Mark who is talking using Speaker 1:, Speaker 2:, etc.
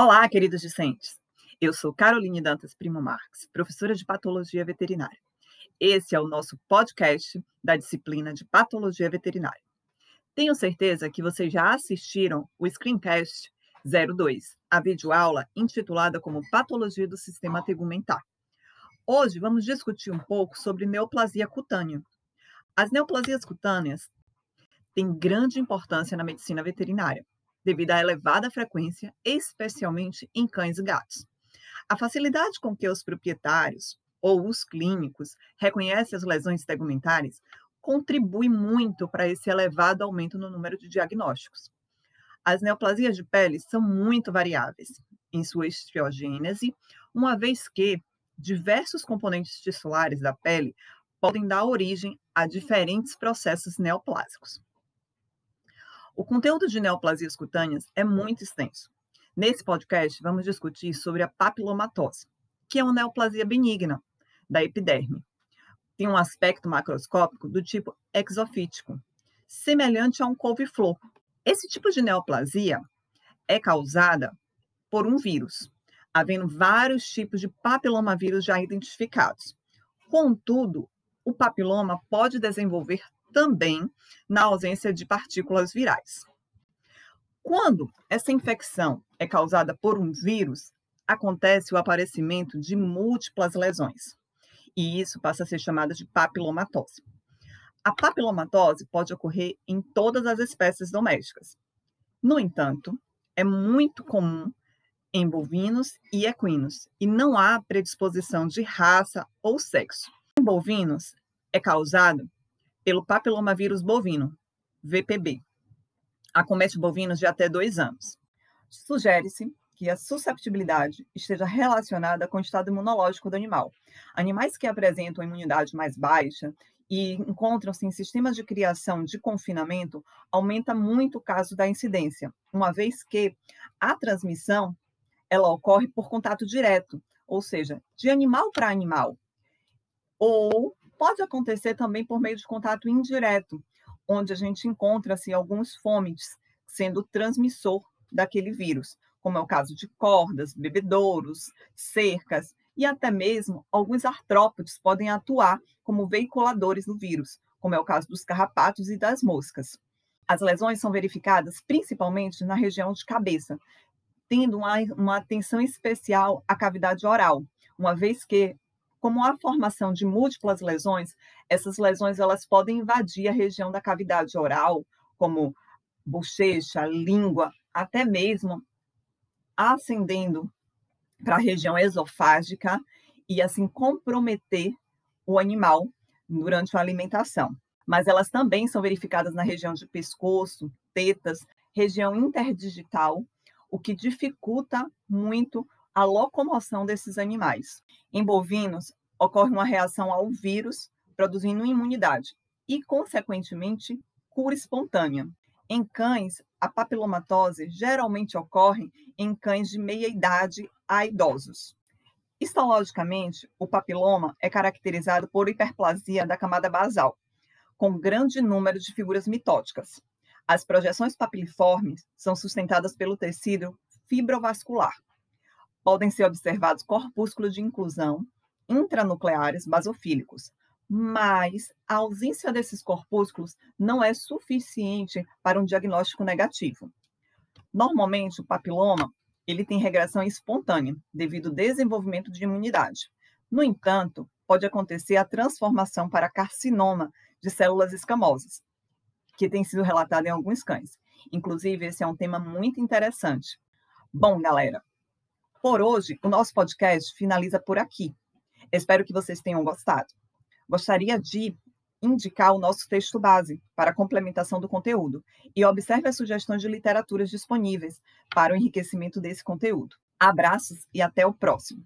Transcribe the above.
Speaker 1: Olá, queridos discentes. Eu sou Caroline Dantas Primo Marques, professora de Patologia Veterinária. Esse é o nosso podcast da disciplina de Patologia Veterinária. Tenho certeza que vocês já assistiram o Screencast 02, a videoaula intitulada como Patologia do Sistema Tegumentar. Hoje vamos discutir um pouco sobre neoplasia cutânea. As neoplasias cutâneas têm grande importância na medicina veterinária devido à elevada frequência, especialmente em cães e gatos. A facilidade com que os proprietários ou os clínicos reconhecem as lesões tegumentares contribui muito para esse elevado aumento no número de diagnósticos. As neoplasias de pele são muito variáveis em sua esteogênese, uma vez que diversos componentes tissulares da pele podem dar origem a diferentes processos neoplásicos. O conteúdo de neoplasias cutâneas é muito extenso. Nesse podcast, vamos discutir sobre a papilomatose, que é uma neoplasia benigna da epiderme. Tem um aspecto macroscópico do tipo exofítico, semelhante a um couve-flor. Esse tipo de neoplasia é causada por um vírus, havendo vários tipos de papilomavírus já identificados. Contudo, o papiloma pode desenvolver também na ausência de partículas virais. Quando essa infecção é causada por um vírus, acontece o aparecimento de múltiplas lesões, e isso passa a ser chamado de papilomatose. A papilomatose pode ocorrer em todas as espécies domésticas. No entanto, é muito comum em bovinos e equinos, e não há predisposição de raça ou sexo. Em bovinos, é causado pelo papilomavírus bovino, VPB. Acomete bovinos de até dois anos. Sugere-se que a susceptibilidade esteja relacionada com o estado imunológico do animal. Animais que apresentam imunidade mais baixa e encontram-se em sistemas de criação de confinamento, aumenta muito o caso da incidência, uma vez que a transmissão ela ocorre por contato direto, ou seja, de animal para animal, ou Pode acontecer também por meio de contato indireto, onde a gente encontra assim, alguns fomites sendo transmissor daquele vírus, como é o caso de cordas, bebedouros, cercas e até mesmo alguns artrópodes podem atuar como veiculadores do vírus, como é o caso dos carrapatos e das moscas. As lesões são verificadas principalmente na região de cabeça, tendo uma, uma atenção especial à cavidade oral, uma vez que como a formação de múltiplas lesões, essas lesões elas podem invadir a região da cavidade oral, como bochecha, língua, até mesmo ascendendo para a região esofágica e assim comprometer o animal durante a alimentação. Mas elas também são verificadas na região de pescoço, tetas, região interdigital, o que dificulta muito a locomoção desses animais. Em bovinos, ocorre uma reação ao vírus, produzindo imunidade e, consequentemente, cura espontânea. Em cães, a papilomatose geralmente ocorre em cães de meia idade a idosos. Histologicamente, o papiloma é caracterizado por hiperplasia da camada basal, com grande número de figuras mitóticas. As projeções papiliformes são sustentadas pelo tecido fibrovascular, podem ser observados corpúsculos de inclusão intranucleares basofílicos, mas a ausência desses corpúsculos não é suficiente para um diagnóstico negativo. Normalmente, o papiloma ele tem regressão espontânea devido ao desenvolvimento de imunidade. No entanto, pode acontecer a transformação para carcinoma de células escamosas, que tem sido relatado em alguns cães. Inclusive, esse é um tema muito interessante. Bom, galera, por hoje, o nosso podcast finaliza por aqui. Espero que vocês tenham gostado. Gostaria de indicar o nosso texto base para complementação do conteúdo e observe as sugestões de literaturas disponíveis para o enriquecimento desse conteúdo. Abraços e até o próximo.